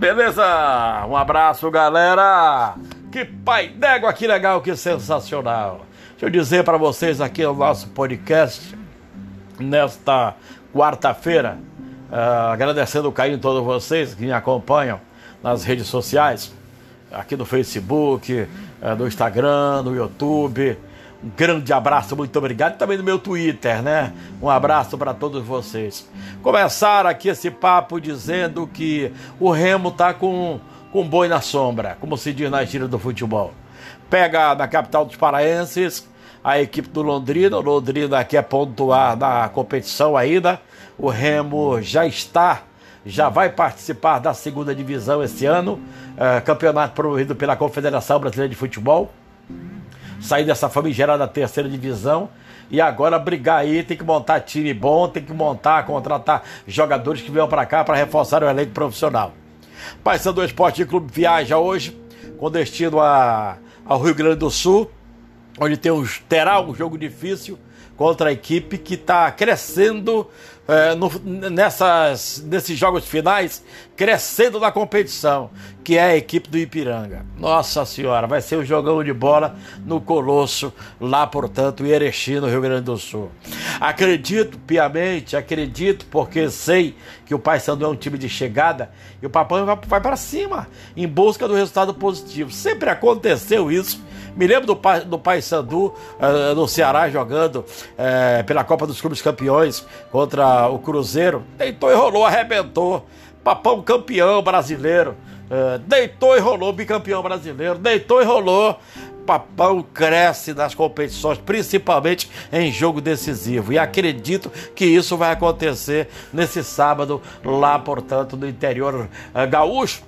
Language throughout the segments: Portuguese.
Beleza? Um abraço, galera. Que pai d'égua, que legal, que sensacional. Deixa eu dizer para vocês aqui o nosso podcast nesta quarta-feira, uh, agradecendo o carinho de todos vocês que me acompanham nas redes sociais, aqui no Facebook, uh, no Instagram, no YouTube. Grande abraço, muito obrigado. Também no meu Twitter, né? Um abraço para todos vocês. Começar aqui esse papo dizendo que o Remo tá com, com boi na sombra, como se diz na gíria do futebol. Pega na capital dos paraenses a equipe do Londrina. O Londrina quer pontuar na competição ainda. O Remo já está já vai participar da segunda divisão esse ano, uh, campeonato promovido pela Confederação Brasileira de Futebol sair dessa famigerada terceira divisão e agora brigar aí, tem que montar time bom, tem que montar, contratar jogadores que venham para cá para reforçar o elenco profissional. Paysandu Esporte Clube viaja hoje com destino a, ao Rio Grande do Sul, onde tem um, terá um jogo difícil contra a equipe que está crescendo é, no, nessas, nesses jogos finais, crescendo na competição, que é a equipe do Ipiranga. Nossa Senhora, vai ser um jogão de bola no Colosso, lá, portanto, em Erechim, no Rio Grande do Sul. Acredito piamente, acredito, porque sei que o Paysandu é um time de chegada e o Papão vai, vai para cima, em busca do resultado positivo. Sempre aconteceu isso me lembro do, pai, do Paysandu uh, no Ceará jogando uh, pela Copa dos Clubes Campeões contra o Cruzeiro. Deitou e rolou, arrebentou. Papão campeão brasileiro. Uh, deitou e rolou, bicampeão brasileiro. Deitou e rolou. Papão cresce nas competições, principalmente em jogo decisivo. E acredito que isso vai acontecer nesse sábado, lá, portanto, no interior gaúcho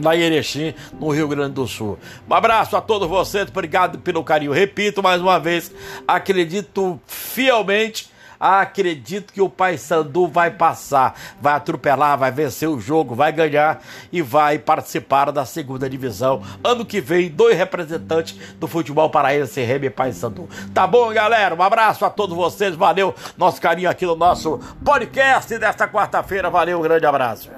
lá em Erechim, no Rio Grande do Sul. Um abraço a todos vocês, obrigado pelo carinho. Repito mais uma vez, acredito fielmente acredito que o Paysandu vai passar, vai atropelar, vai vencer o jogo, vai ganhar e vai participar da segunda divisão. Ano que vem, dois representantes do futebol paraense, Remy Paysandu. Tá bom, galera? Um abraço a todos vocês, valeu nosso carinho aqui no nosso podcast desta quarta-feira, valeu, um grande abraço.